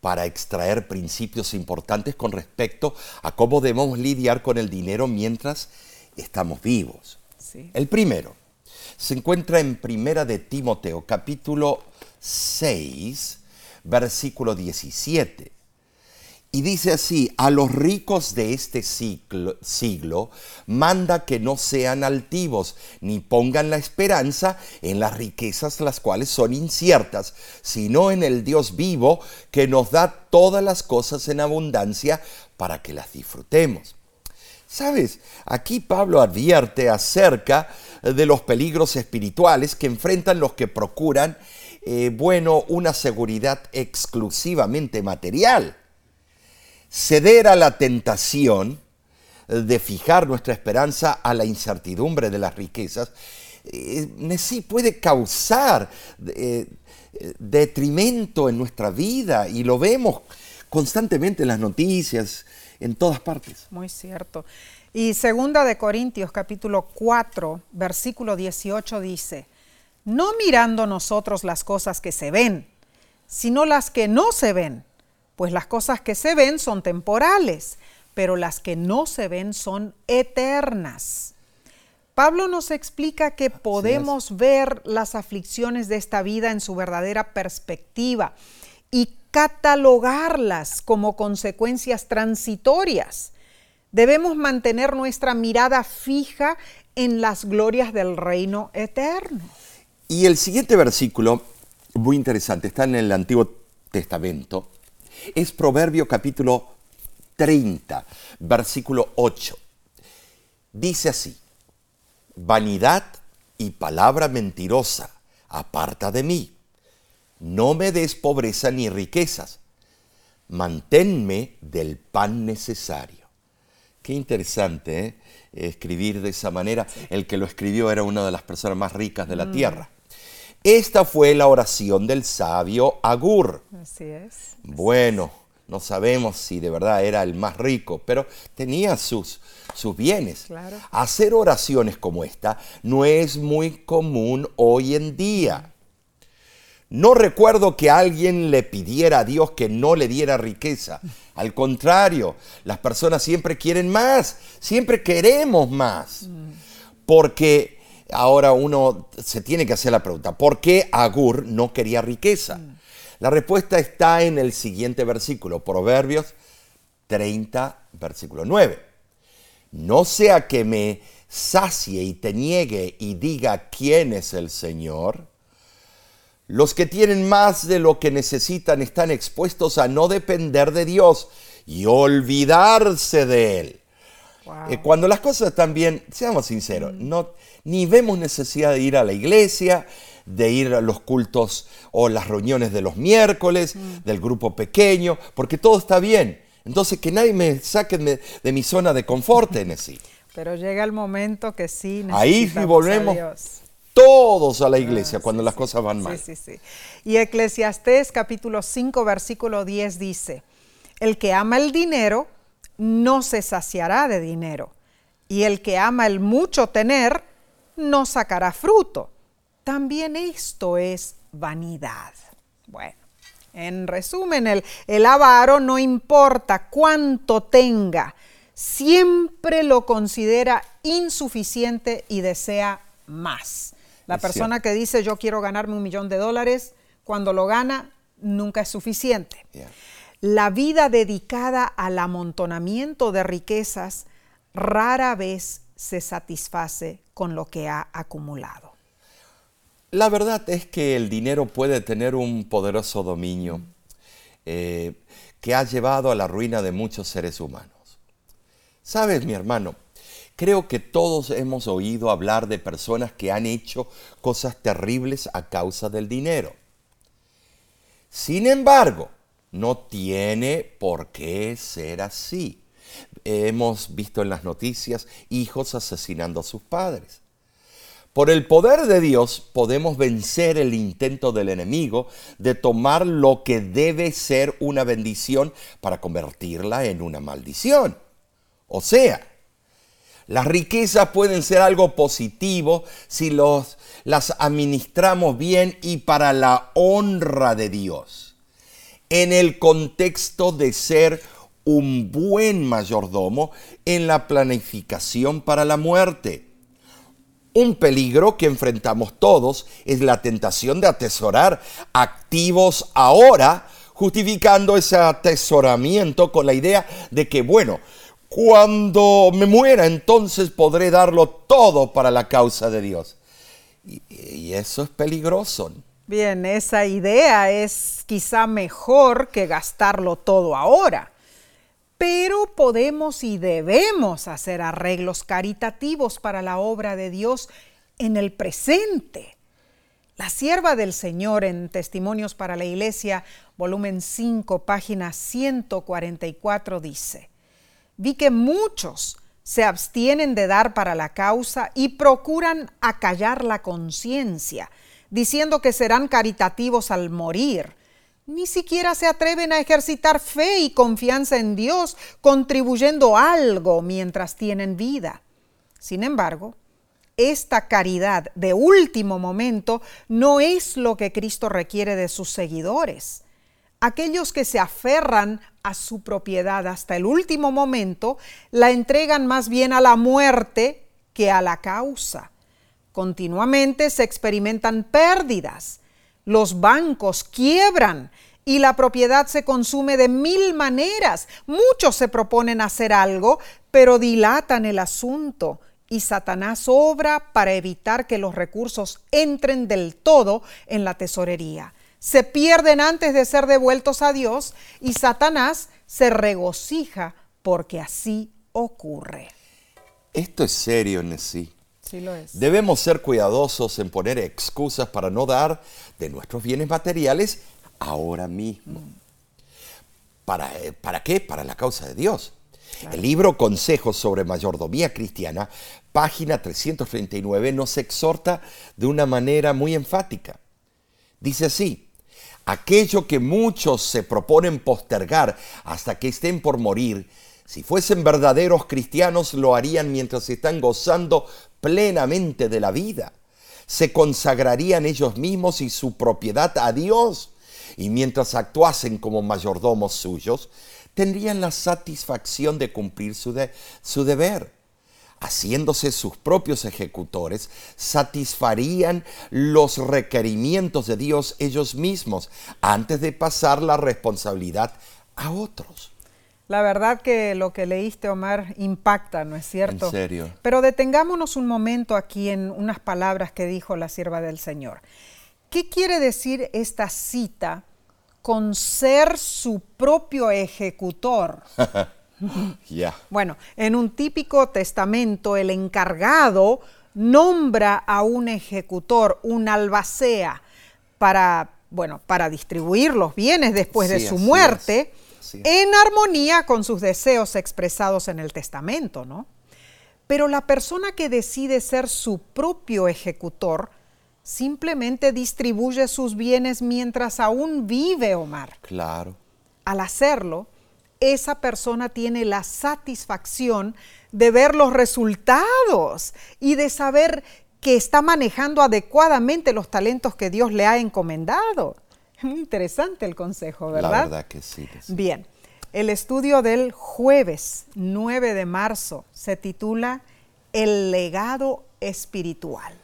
para extraer principios importantes con respecto a cómo debemos lidiar con el dinero mientras estamos vivos. El primero se encuentra en Primera de Timoteo, capítulo 6, versículo 17. Y dice así, a los ricos de este siglo, manda que no sean altivos, ni pongan la esperanza en las riquezas las cuales son inciertas, sino en el Dios vivo que nos da todas las cosas en abundancia para que las disfrutemos. ¿Sabes? Aquí Pablo advierte acerca de los peligros espirituales que enfrentan los que procuran, eh, bueno, una seguridad exclusivamente material ceder a la tentación de fijar nuestra esperanza a la incertidumbre de las riquezas, eh, sí puede causar eh, detrimento en nuestra vida y lo vemos constantemente en las noticias, en todas partes. Muy cierto. Y segunda de Corintios capítulo 4, versículo 18 dice, no mirando nosotros las cosas que se ven, sino las que no se ven pues las cosas que se ven son temporales, pero las que no se ven son eternas. Pablo nos explica que podemos ver las aflicciones de esta vida en su verdadera perspectiva y catalogarlas como consecuencias transitorias. Debemos mantener nuestra mirada fija en las glorias del reino eterno. Y el siguiente versículo, muy interesante, está en el Antiguo Testamento, es Proverbio capítulo 30, versículo 8. Dice así, vanidad y palabra mentirosa, aparta de mí. No me des pobreza ni riquezas, manténme del pan necesario. Qué interesante ¿eh? escribir de esa manera. El que lo escribió era una de las personas más ricas de la mm. tierra. Esta fue la oración del sabio Agur. Así es. Bueno, no sabemos si de verdad era el más rico, pero tenía sus, sus bienes. Hacer oraciones como esta no es muy común hoy en día. No recuerdo que alguien le pidiera a Dios que no le diera riqueza. Al contrario, las personas siempre quieren más, siempre queremos más. Porque ahora uno se tiene que hacer la pregunta, ¿por qué Agur no quería riqueza? La respuesta está en el siguiente versículo, Proverbios 30, versículo 9. No sea que me sacie y te niegue y diga quién es el Señor. Los que tienen más de lo que necesitan están expuestos a no depender de Dios y olvidarse de Él. Eh, cuando las cosas están bien, seamos sinceros, no, ni vemos necesidad de ir a la iglesia, de ir a los cultos o las reuniones de los miércoles, mm. del grupo pequeño, porque todo está bien. Entonces, que nadie me saque de, mi zona de confort, <laughs> Tennessee. Pero llega el momento que sí Ahí sí volvemos todos a la iglesia ah, cuando las cosas van mal. Sí, sí, sí. Y Eclesiastés capítulo 5, versículo 10 dice, el que ama el dinero no se saciará de dinero, y el que ama el mucho tener no sacará fruto también esto es vanidad. Bueno, en resumen, el, el avaro no importa cuánto tenga, siempre lo considera insuficiente y desea más. La persona que dice yo quiero ganarme un millón de dólares, cuando lo gana, nunca es suficiente. La vida dedicada al amontonamiento de riquezas rara vez se satisface con lo que ha acumulado. La verdad es que el dinero puede tener un poderoso dominio eh, que ha llevado a la ruina de muchos seres humanos. Sabes, mi hermano, creo que todos hemos oído hablar de personas que han hecho cosas terribles a causa del dinero. Sin embargo, no tiene por qué ser así. Hemos visto en las noticias hijos asesinando a sus padres. Por el poder de Dios podemos vencer el intento del enemigo de tomar lo que debe ser una bendición para convertirla en una maldición. O sea, las riquezas pueden ser algo positivo si los, las administramos bien y para la honra de Dios. En el contexto de ser un buen mayordomo en la planificación para la muerte un peligro que enfrentamos todos es la tentación de atesorar activos ahora, justificando ese atesoramiento con la idea de que, bueno, cuando me muera entonces podré darlo todo para la causa de Dios. Y, eso es peligroso. Bien, esa idea es quizá mejor que gastarlo todo ahora pero podemos y debemos hacer arreglos caritativos para la obra de Dios en el presente. La sierva del Señor en Testimonios para la Iglesia, volumen 5, página 144, dice, vi que muchos se abstienen de dar para la causa y procuran acallar la conciencia, diciendo que serán caritativos al morir ni siquiera se atreven a ejercitar fe y confianza en Dios, contribuyendo algo mientras tienen vida. Sin embargo, esta caridad de último momento no es lo que Cristo requiere de sus seguidores. Aquellos que se aferran a su propiedad hasta el último momento la entregan más bien a la muerte que a la causa. Continuamente se experimentan pérdidas. Los bancos quiebran y la propiedad se consume de mil maneras. Muchos se proponen hacer algo, pero dilatan el asunto y Satanás obra para evitar que los recursos entren del todo en la tesorería. Se pierden antes de ser devueltos a Dios y Satanás se regocija porque así ocurre. Esto es serio, Nessie. Sí lo es. Debemos ser cuidadosos en poner excusas para no dar de nuestros bienes materiales ahora mismo. ¿Para, eh, ¿Para qué? Para la causa de Dios. El libro Consejos sobre Mayordomía Cristiana, página 339, nos exhorta de una manera muy enfática. Dice así, aquello que muchos se proponen postergar hasta que estén por morir, si fuesen verdaderos cristianos lo harían mientras están gozando plenamente de la vida. Se consagrarían ellos mismos y su propiedad a Dios y mientras actuasen como mayordomos suyos, tendrían la satisfacción de cumplir su, su deber. Haciéndose sus propios ejecutores, satisfarían los requerimientos de Dios ellos mismos antes de pasar la responsabilidad a otros. La verdad que lo que leíste, Omar, impacta, ¿no es cierto? En serio. Pero detengámonos un momento aquí en unas palabras que dijo la sierva del Señor. ¿Qué quiere decir esta cita con ser su propio ejecutor? <laughs> Ya. Bueno, en un típico testamento el encargado nombra a un ejecutor, un albacea, para, bueno, para distribuir los bienes después de su muerte, es, en armonía con sus deseos expresados en el testamento, ¿no? Pero la persona que decide ser su propio ejecutor simplemente distribuye sus bienes mientras aún vive, Omar. Claro. Al hacerlo, esa persona tiene la satisfacción de ver los resultados y de saber que está manejando adecuadamente los talentos que Dios le ha encomendado. Es <laughs> muy interesante el consejo, ¿verdad? La verdad que sí. que sí. Bien, el estudio del jueves 9 de marzo se titula El legado espiritual.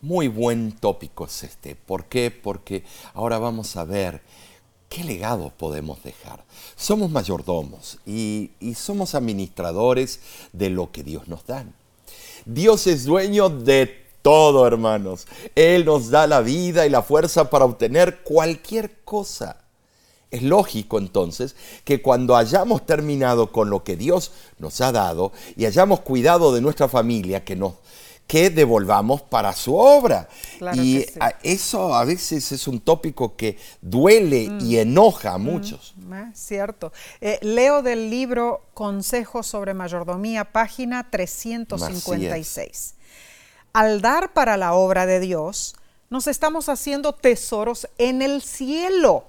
Muy buen tópico es este. ¿Por qué? Porque ahora vamos a ver qué legado podemos dejar. Somos mayordomos y, y somos administradores de lo que Dios nos da. Dios es dueño de todo, hermanos. Él nos da la vida y la fuerza para obtener cualquier cosa. Es lógico entonces que cuando hayamos terminado con lo que Dios nos ha dado y hayamos cuidado de nuestra familia, que nos que devolvamos para su obra. Claro y que sí. a- eso a veces es un tópico que duele y enoja a muchos. Ah, Cierto. Eh, leo del libro Consejos sobre Mayordomía, página 356. Al dar para la obra de Dios, nos estamos haciendo tesoros en el cielo.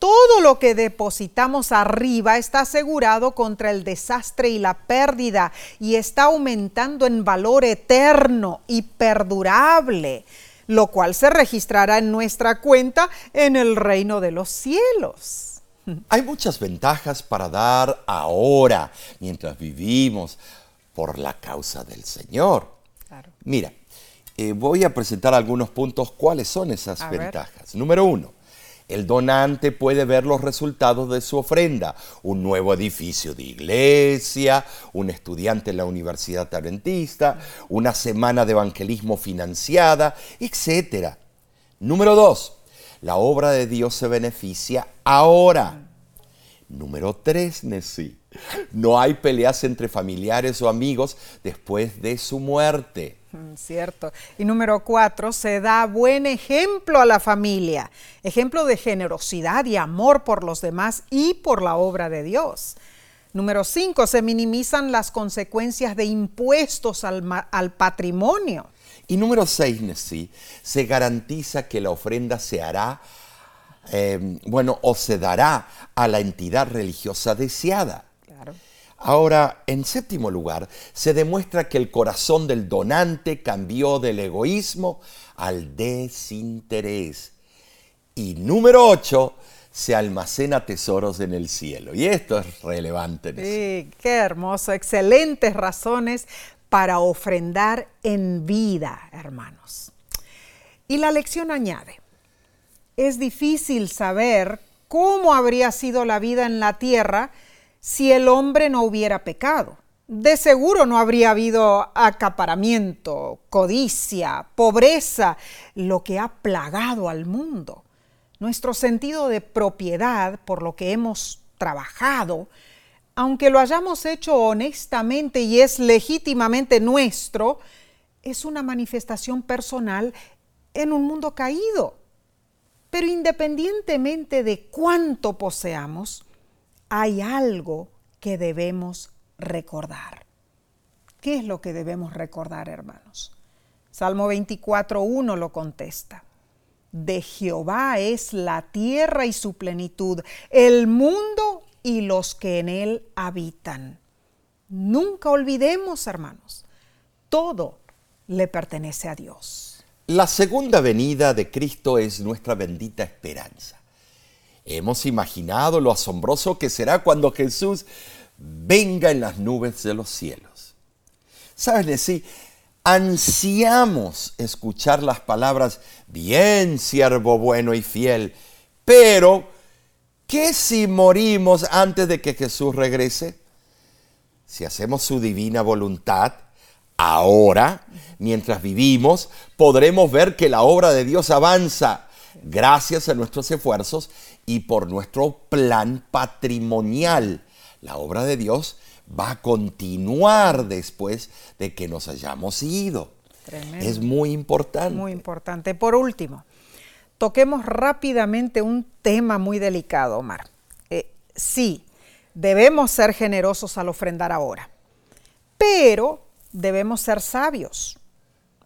Todo lo que depositamos arriba está asegurado contra el desastre y la pérdida y está aumentando en valor eterno y perdurable, lo cual se registrará en nuestra cuenta en el reino de los cielos. <laughs> Hay muchas ventajas para dar ahora, mientras vivimos, por la causa del Señor. Mira, eh, voy a presentar algunos puntos. ¿Cuáles son esas A ver. ventajas? Número uno, el donante puede ver los resultados de su ofrenda. Un nuevo edificio de iglesia, un estudiante en la Universidad Adventista, una semana de evangelismo financiada, etc. Número dos, la obra de Dios se beneficia ahora. Número tres, Nessie. No hay peleas entre familiares o amigos después de su muerte. Mm, Cierto. Y número cuatro, se da buen ejemplo a la familia, ejemplo de generosidad y amor por los demás y por la obra de Dios. Número cinco, se minimizan las consecuencias de impuestos al, al patrimonio. Y número seis, Nessie, se garantiza que la ofrenda se hará, eh, bueno, o se dará a la entidad religiosa deseada. Claro. Ahora, en séptimo lugar, se demuestra que el corazón del donante cambió del egoísmo al desinterés. Y número ocho, se almacena tesoros en el cielo. Y esto es relevante. Nessie. Sí, qué hermoso, excelentes razones para ofrendar en vida, hermanos. Y la lección añade, es difícil saber cómo habría sido la vida en la tierra si el hombre no hubiera pecado. De seguro no habría habido acaparamiento, codicia, pobreza, lo que ha plagado al mundo. Nuestro sentido de propiedad, por lo que hemos trabajado, aunque lo hayamos hecho honestamente y es legítimamente nuestro, es una manifestación personal en un mundo caído. Pero independientemente de cuánto poseamos, hay algo que debemos recordar. ¿Qué es lo que debemos recordar, hermanos? Salmo 24.1 lo contesta. De Jehová es la tierra y su plenitud, el mundo y los que en él habitan. Nunca olvidemos, hermanos, todo le pertenece a Dios. La segunda venida de Cristo es nuestra bendita esperanza. Hemos imaginado lo asombroso que será cuando Jesús venga en las nubes de los cielos. ¿Sabes decir? Ansiamos escuchar las palabras, bien siervo bueno y fiel, pero ¿qué si morimos antes de que Jesús regrese? Si hacemos su divina voluntad, ahora, mientras vivimos, podremos ver que la obra de Dios avanza gracias a nuestros esfuerzos y por nuestro plan patrimonial. La obra de Dios va a continuar después de que nos hayamos ido. Es muy importante. Muy importante. Por último, toquemos rápidamente un tema muy delicado, Omar. Eh, sí, debemos ser generosos al ofrendar ahora, pero debemos ser sabios.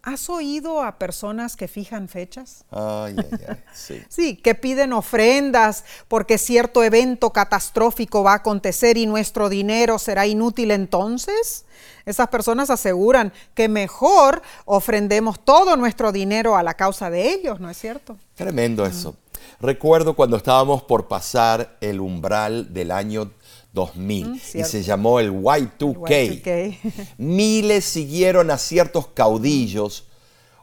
¿Has oído a personas que fijan fechas? Ay, ay, ay, sí. <laughs> sí, que piden ofrendas porque cierto evento catastrófico va a acontecer y nuestro dinero será inútil entonces. Esas personas aseguran que mejor ofrendemos todo nuestro dinero a la causa de ellos, ¿no es cierto? Tremendo eso. Recuerdo cuando estábamos por pasar el umbral del año 2000 mm, y se llamó el Y2K. <laughs> Miles siguieron a ciertos caudillos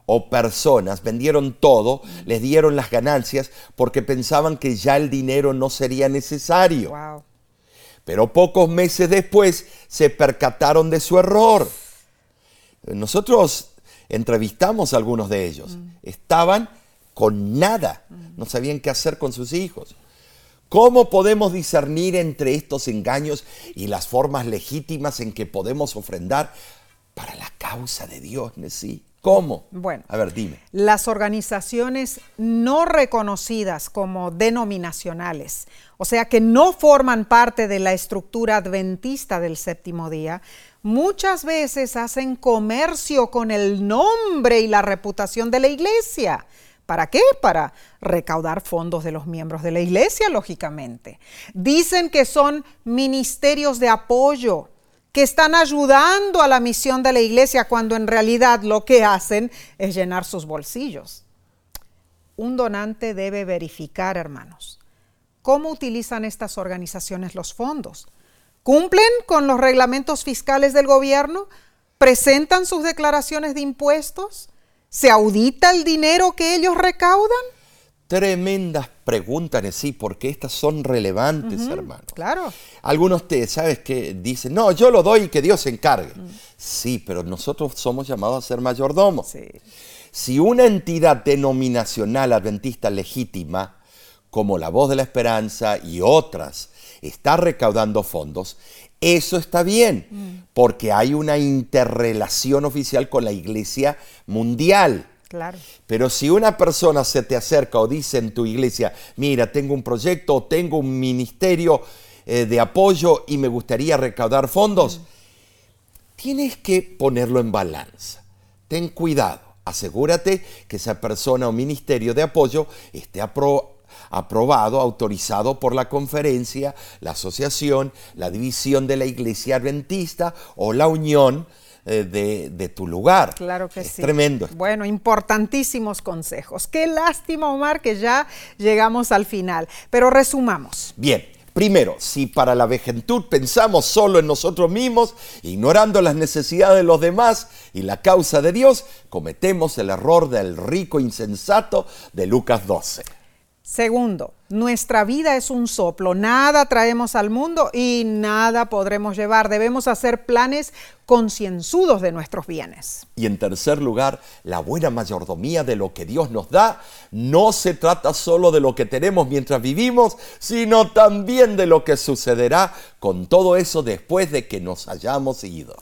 o personas, vendieron todo, les dieron las ganancias porque pensaban que ya el dinero no sería necesario. Pero pocos meses después se percataron de su error. Nosotros entrevistamos a algunos de ellos. Mm. Estaban con nada, no sabían qué hacer con sus hijos. ¿Cómo podemos discernir entre estos engaños y las formas legítimas en que podemos ofrendar para la causa de Dios, sí? ¿Cómo? Bueno, a ver, dime. Las organizaciones no reconocidas como denominacionales, o sea que no forman parte de la estructura adventista del séptimo día, muchas veces hacen comercio con el nombre y la reputación de la iglesia ¿Para qué? Para recaudar fondos de los miembros de la iglesia, lógicamente. Dicen que son ministerios de apoyo, que están ayudando a la misión de la iglesia cuando en realidad lo que hacen es llenar sus bolsillos. Un donante debe verificar, hermanos, cómo utilizan estas organizaciones los fondos. ¿Cumplen con los reglamentos fiscales del gobierno? ¿Presentan sus declaraciones de impuestos? ¿Se audita el dinero que ellos recaudan? Tremendas preguntas sí, porque estas son relevantes, hermano. Claro. Algunos te, ¿sabes que Dicen, no, yo lo doy y que Dios se encargue. Sí, pero nosotros somos llamados a ser mayordomos. Sí. Si una entidad denominacional adventista legítima, como la Voz de la Esperanza y otras, está recaudando fondos, eso está bien, mm. porque hay una interrelación oficial con la iglesia mundial. Claro. Pero si una persona se te acerca o dice en tu iglesia, mira, tengo un proyecto, o tengo un ministerio eh, de apoyo y me gustaría recaudar fondos, mm. tienes que ponerlo en balanza. Ten cuidado, asegúrate que esa persona o ministerio de apoyo esté aprobado aprobado, autorizado por la conferencia, la asociación, la división de la iglesia adventista o la unión eh, de, tu lugar. Claro que sí. Tremendo. Bueno, importantísimos consejos. Qué lástima, Omar, que ya llegamos al final. Pero resumamos. Bien, Primero, si para la vejentud pensamos solo en nosotros mismos, ignorando las necesidades de los demás y la causa de Dios, cometemos el error del rico insensato de Lucas 12. Segundo, nuestra vida es un soplo, nada traemos al mundo y nada podremos llevar. Debemos hacer planes concienzudos de nuestros bienes. Y en tercer lugar, la buena mayordomía de lo que Dios nos da no se trata solo de lo que tenemos mientras vivimos, sino también de lo que sucederá con todo eso después de que nos hayamos ido.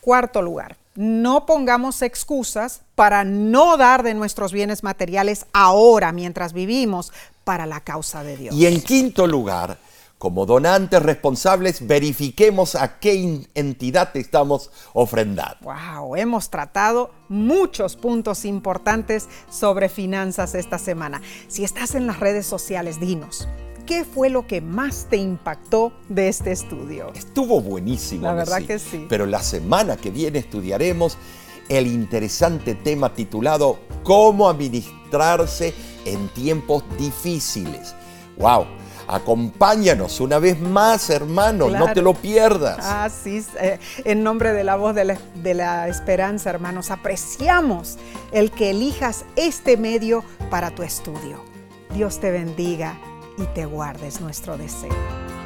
Cuarto lugar, no pongamos excusas para no dar de nuestros bienes materiales ahora mientras vivimos para la causa de Dios. Y en quinto lugar, como donantes responsables, verifiquemos a qué entidad estamos ofrendando. Wow, hemos tratado muchos puntos importantes sobre finanzas esta semana. Si estás en las redes sociales, dinos. ¿Qué fue lo que más te impactó de este estudio? Estuvo buenísimo. La verdad que sí. Pero la semana que viene estudiaremos el interesante tema titulado Cómo administrarse en tiempos difíciles. ¡Wow! Acompáñanos una vez más, hermano, no te lo pierdas. Ah, sí, eh, en nombre de la voz de la, de la esperanza, hermanos, apreciamos el que elijas este medio para tu estudio. Dios te bendiga y te guardes nuestro deseo.